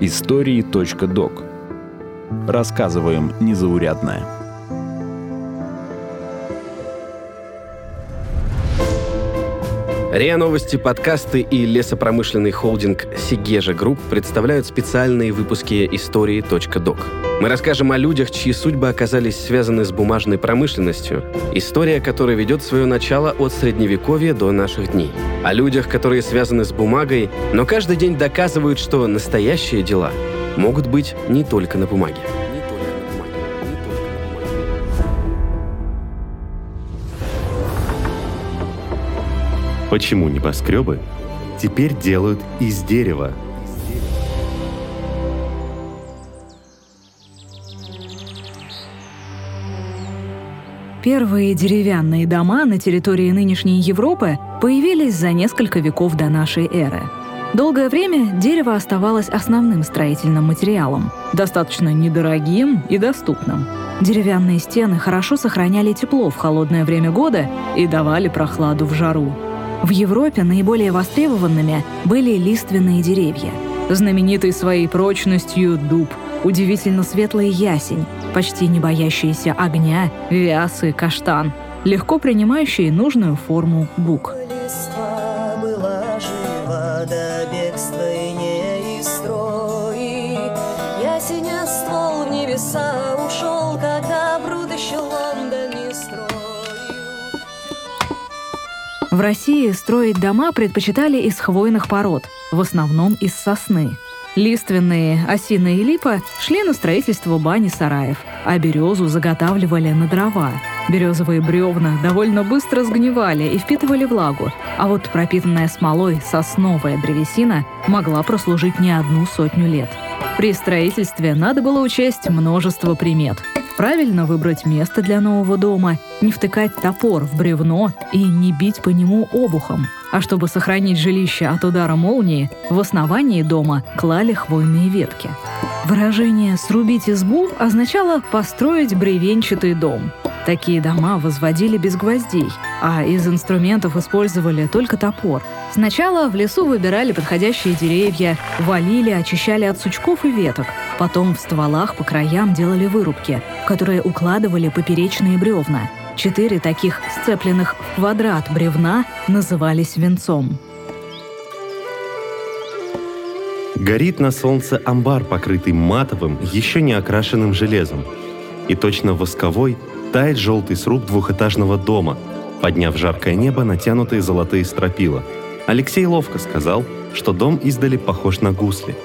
Истории.док Рассказываем незаурядное. РИА Новости, подкасты и лесопромышленный холдинг Segezha Group представляют специальные выпуски истории.док. Мы расскажем о людях, чьи судьбы оказались связаны с бумажной промышленностью, история которой ведет свое начало от Средневековья до наших дней. О людях, которые связаны с бумагой, но каждый день доказывают, что настоящие дела могут быть не только на бумаге. Почему небоскребы теперь делают из дерева? Первые деревянные дома на территории нынешней Европы появились за несколько веков до нашей эры. Долгое время дерево оставалось основным строительным материалом, достаточно недорогим и доступным. Деревянные стены хорошо сохраняли тепло в холодное время года и давали прохладу в жару. В Европе наиболее востребованными были лиственные деревья. Знаменитый своей прочностью дуб, удивительно светлый ясень, почти не боящийся огня, вясы, каштан, легко принимающие нужную форму бук. В России строить дома предпочитали из хвойных пород, в основном из сосны. Лиственные, осина и липа шли на строительство бани сараев, а березу заготавливали на дрова. Березовые бревна довольно быстро сгнивали и впитывали влагу, а вот пропитанная смолой сосновая древесина могла прослужить не одну сотню лет. При строительстве надо было учесть множество примет – Правильно выбрать место для нового дома, не втыкать топор в бревно и не бить по нему обухом. А чтобы сохранить жилище от удара молнии, в основании дома клали хвойные ветки. Выражение «срубить избу» означало построить бревенчатый дом. Такие дома возводили без гвоздей, а из инструментов использовали только топор. Сначала в лесу выбирали подходящие деревья, валили, очищали от сучков и веток. Потом в стволах по краям делали вырубки, которые укладывали поперечные бревна. Четыре таких сцепленных в квадрат бревна назывались венцом. Горит на солнце амбар, покрытый матовым, еще не окрашенным железом. И точно восковой тает желтый сруб двухэтажного дома, подняв жаркое небо натянутые золотые стропила. Алексей ловко сказал, что дом издали похож на гусли –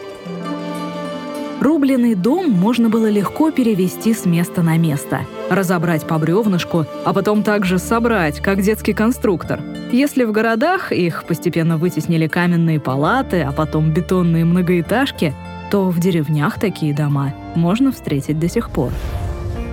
Рубленый дом можно было легко перевести с места на место, разобрать по бревнышку, а потом также собрать, как детский конструктор. Если в городах их постепенно вытеснили каменные палаты, а потом бетонные многоэтажки, то в деревнях такие дома можно встретить до сих пор.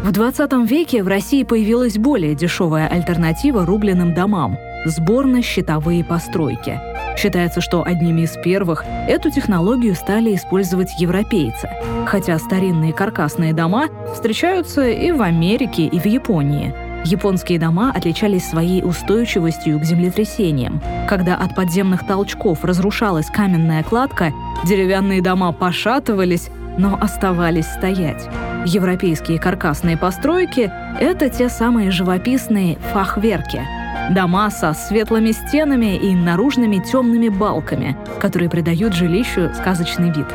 В 20 веке в России появилась более дешевая альтернатива рубленым домам – сборно-щитовые постройки – Считается, что одними из первых эту технологию стали использовать европейцы, хотя старинные каркасные дома встречаются и в Америке, и в Японии. Японские дома отличались своей устойчивостью к землетрясениям. Когда от подземных толчков разрушалась каменная кладка, деревянные дома пошатывались, но оставались стоять. Европейские каркасные постройки — это те самые живописные фахверки — Дома со светлыми стенами и наружными темными балками, которые придают жилищу сказочный вид.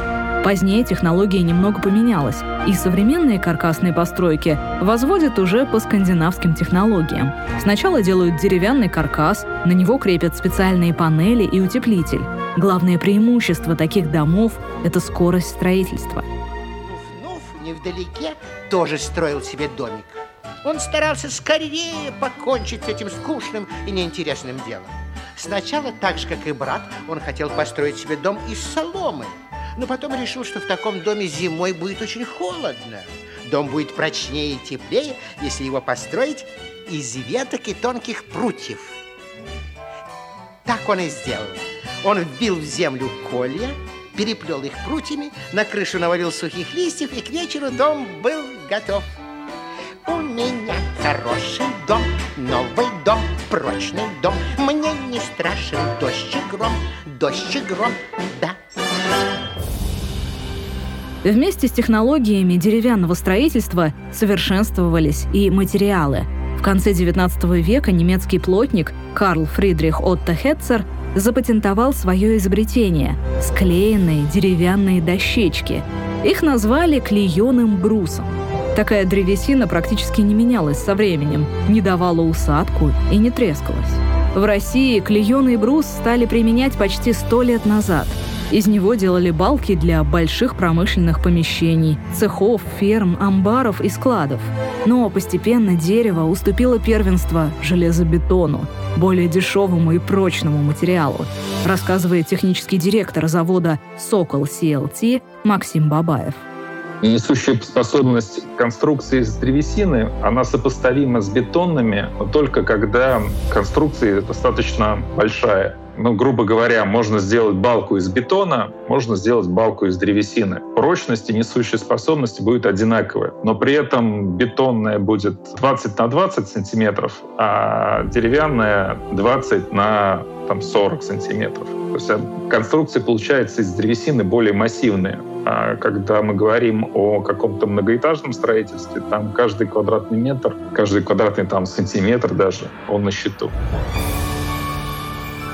Позднее технология немного поменялась, и современные каркасные постройки возводят уже по скандинавским технологиям. Сначала делают деревянный каркас, на него крепят специальные панели и утеплитель. Главное преимущество таких домов – это скорость строительства. Нуф-нуф невдалеке тоже строил себе домик. Он старался скорее покончить с этим скучным и неинтересным делом. Сначала, так же, как и брат, он хотел построить себе дом из соломы, но потом решил, что в таком доме зимой будет очень холодно. Дом будет прочнее и теплее, если его построить из веток и тонких прутьев. Так он и сделал. Он вбил в землю колья, переплел их прутьями, на крышу навалил сухих листьев, и к вечеру дом был готов. У меня хороший дом, новый дом, прочный дом. Мне не страшен дождь и гром, дождь и гром, да. Вместе с технологиями деревянного строительства совершенствовались и материалы. В конце XIX века немецкий плотник Карл Фридрих Отто Хетцер запатентовал свое изобретение – склеенные деревянные дощечки. Их назвали клееным брусом. Такая древесина практически не менялась со временем, не давала усадку и не трескалась. В России клееный брус стали применять почти сто лет назад – из него делали балки для больших промышленных помещений, цехов, ферм, амбаров и складов. Но постепенно дерево уступило первенство железобетону, более дешевому и прочному материалу, рассказывает технический директор завода «Сокол CLT» Максим Бабаев. Несущая способность конструкции из древесины, она сопоставима с бетонными, но только когда конструкция достаточно большая ну, грубо говоря, можно сделать балку из бетона, можно сделать балку из древесины. Прочность и несущая способность будет одинаковая, но при этом бетонная будет 20 на 20 сантиметров, а деревянная 20 на там, 40 сантиметров. То есть а конструкция получается из древесины более массивная. А когда мы говорим о каком-то многоэтажном строительстве, там каждый квадратный метр, каждый квадратный там сантиметр даже, он на счету.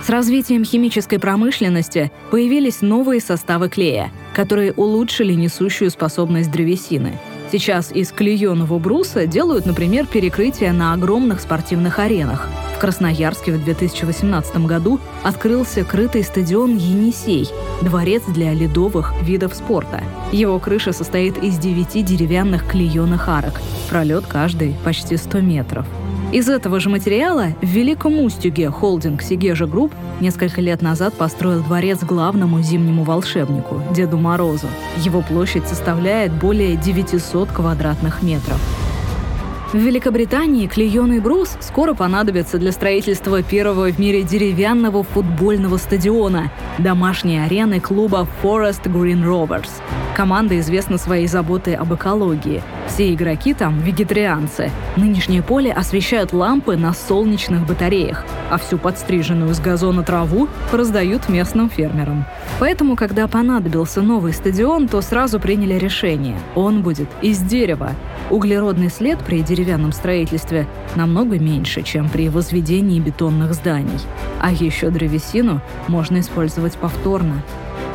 С развитием химической промышленности появились новые составы клея, которые улучшили несущую способность древесины. Сейчас из клееного бруса делают, например, перекрытия на огромных спортивных аренах. В Красноярске в 2018 году открылся крытый стадион «Енисей» – дворец для ледовых видов спорта. Его крыша состоит из девяти деревянных клееных арок. Пролет каждый почти 100 метров. Из этого же материала в Великом Устюге холдинг Segezha Group несколько лет назад построил дворец главному зимнему волшебнику – Деду Морозу. Его площадь составляет более 900 квадратных метров. В Великобритании клееный брус скоро понадобится для строительства первого в мире деревянного футбольного стадиона – домашней арены клуба Forest Green Rovers – Команда известна своей заботой об экологии. Все игроки там – вегетарианцы. Нынешнее поле освещают лампы на солнечных батареях, а всю подстриженную с газона траву раздают местным фермерам. Поэтому, когда понадобился новый стадион, то сразу приняли решение – он будет из дерева. Углеродный след при деревянном строительстве намного меньше, чем при возведении бетонных зданий. А еще древесину можно использовать повторно.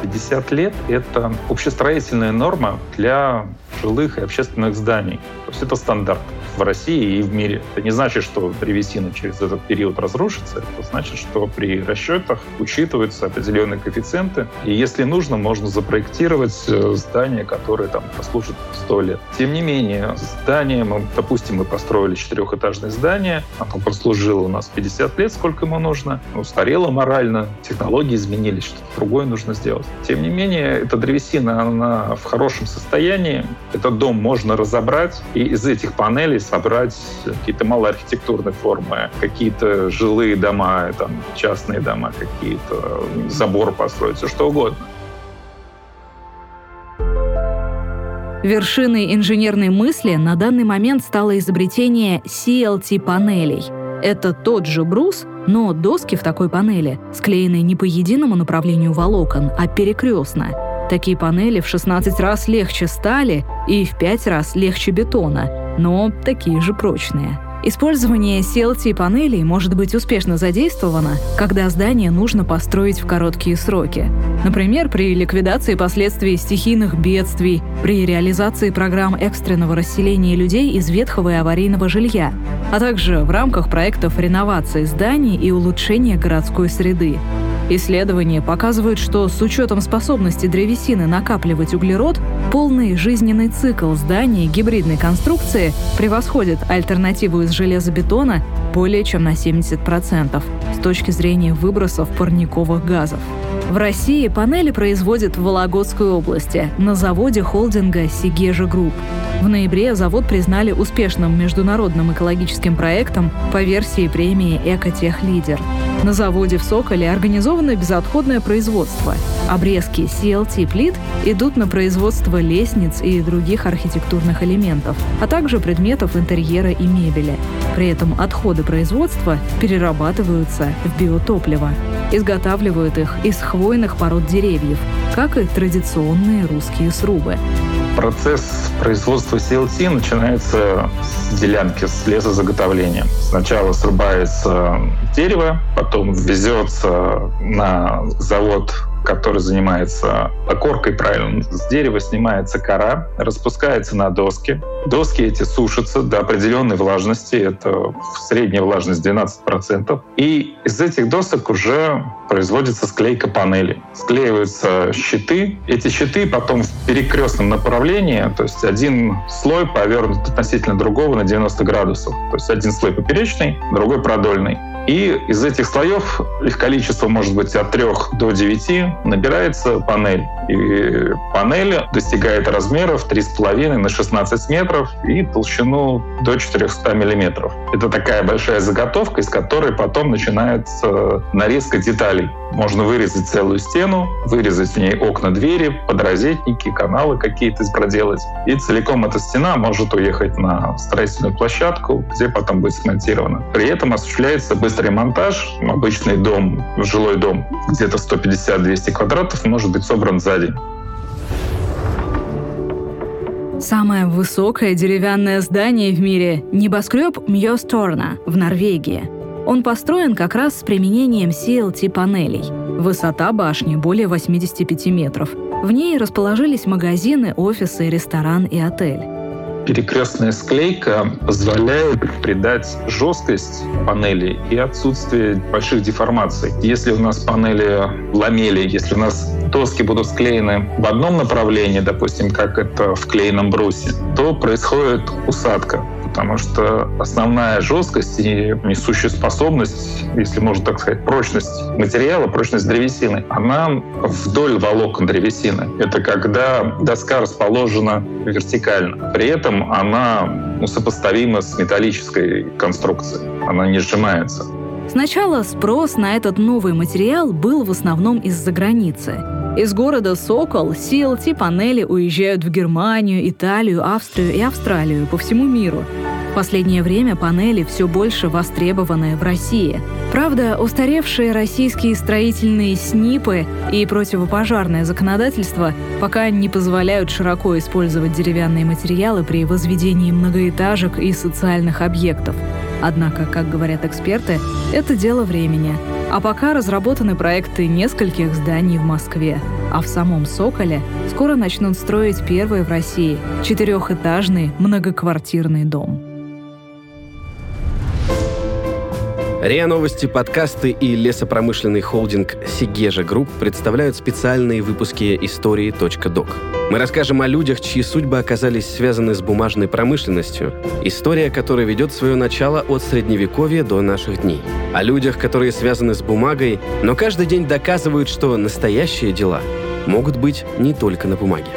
50 лет — это общестроительная норма для жилых и общественных зданий. То есть это стандарт в России и в мире. Это не значит, что древесина через этот период разрушится. Это значит, что при расчетах учитываются определенные коэффициенты. И если нужно, можно запроектировать э, здание, которое там послужит 100 лет. Тем не менее, здание, мы, допустим, мы построили четырехэтажное здание, оно прослужило у нас 50 лет, сколько ему нужно, устарело морально, технологии изменились, что-то другое нужно сделать. Тем не менее, эта древесина, она в хорошем состоянии, этот дом можно разобрать, и из этих панелей собрать какие-то малоархитектурные формы, какие-то жилые дома, там, частные дома какие-то, забор построить, все что угодно. Вершиной инженерной мысли на данный момент стало изобретение CLT-панелей. Это тот же брус, но доски в такой панели склеены не по единому направлению волокон, а перекрестно. Такие панели в 16 раз легче стали и в 5 раз легче бетона, но такие же прочные. Использование CLT-панелей может быть успешно задействовано, когда здание нужно построить в короткие сроки. Например, при ликвидации последствий стихийных бедствий, при реализации программ экстренного расселения людей из ветхого и аварийного жилья, а также в рамках проектов реновации зданий и улучшения городской среды. Исследования показывают, что с учетом способности древесины накапливать углерод, полный жизненный цикл здания гибридной конструкции превосходит альтернативу из железобетона более чем на 70% с точки зрения выбросов парниковых газов. В России панели производят в Вологодской области на заводе холдинга «Segezha Group». В ноябре завод признали успешным международным экологическим проектом по версии премии «Экотех Лидер». На заводе в Соколе организовано безотходное производство. Обрезки CLT плит идут на производство лестниц и других архитектурных элементов, а также предметов интерьера и мебели. При этом отходы производства перерабатываются в биотопливо. Изготавливают их из хвойных пород деревьев, как и традиционные русские срубы. Процесс производства CLT начинается с делянки, с лесозаготовления. Сначала срубается дерево, потом везется на завод который занимается окоркой, правильно, с дерева снимается кора, распускается на доски. Доски эти сушатся до определенной влажности, это средняя влажность 12%. И из этих досок уже производится склейка панели. Склеиваются щиты. Эти щиты потом в перекрестном направлении, то есть один слой повернут относительно другого на 90 градусов. То есть один слой поперечный, другой продольный. И из этих слоев, их количество может быть от 3 до 9, набирается панель. И панель достигает размеров 3,5 на 16 метров и толщину до 400 миллиметров. Это такая большая заготовка, из которой потом начинается нарезка деталей. Можно вырезать целую стену, вырезать в ней окна, двери, подрозетники, каналы какие-то проделать. И целиком эта стена может уехать на строительную площадку, где потом будет смонтирована. При этом осуществляется быстрый монтаж. Обычный дом, жилой дом, где-то 150-200 квадратов, может быть собран за день. Самое высокое деревянное здание в мире – небоскреб Мьосторна в Норвегии. Он построен как раз с применением CLT-панелей. Высота башни более 85 метров. В ней расположились магазины, офисы, ресторан и отель. Перекрестная склейка позволяет придать жесткость панели и отсутствие больших деформаций. Если у нас панели ламели, если у нас доски будут склеены в одном направлении, допустим, как это в клееном брусе, то происходит усадка потому что основная жесткость и несущая способность, если можно так сказать, прочность материала, прочность древесины, она вдоль волокон древесины. Это когда доска расположена вертикально. При этом она ну, сопоставима с металлической конструкцией. Она не сжимается. Сначала спрос на этот новый материал был в основном из-за границы. Из города Сокол CLT-панели уезжают в Германию, Италию, Австрию и Австралию по всему миру. В последнее время панели все больше востребованы в России. Правда, устаревшие российские строительные СНИПы и противопожарное законодательство пока не позволяют широко использовать деревянные материалы при возведении многоэтажек и социальных объектов. Однако, как говорят эксперты, это дело времени – а пока разработаны проекты нескольких зданий в Москве. А в самом Соколе скоро начнут строить первый в России четырехэтажный многоквартирный дом. РИА Новости, подкасты и лесопромышленный холдинг «Segezha Group» представляют специальные выпуски истории.док. Мы расскажем о людях, чьи судьбы оказались связаны с бумажной промышленностью, история которой ведет свое начало от Средневековья до наших дней. О людях, которые связаны с бумагой, но каждый день доказывают, что настоящие дела могут быть не только на бумаге.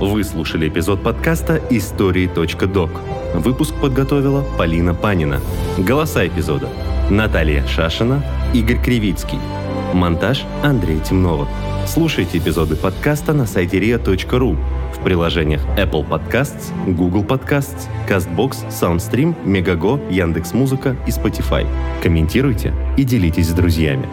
Вы слушали эпизод подкаста «Истории.док». Выпуск подготовила Полина Панина. Голоса эпизода – Наталья Шашина, Игорь Кривицкий. Монтаж Андрей Темнова. Слушайте эпизоды подкаста на сайте ria.ru в приложениях Apple Podcasts, Google Podcasts, CastBox, SoundStream, Megago, Яндекс.Музыка и Spotify. Комментируйте и делитесь с друзьями.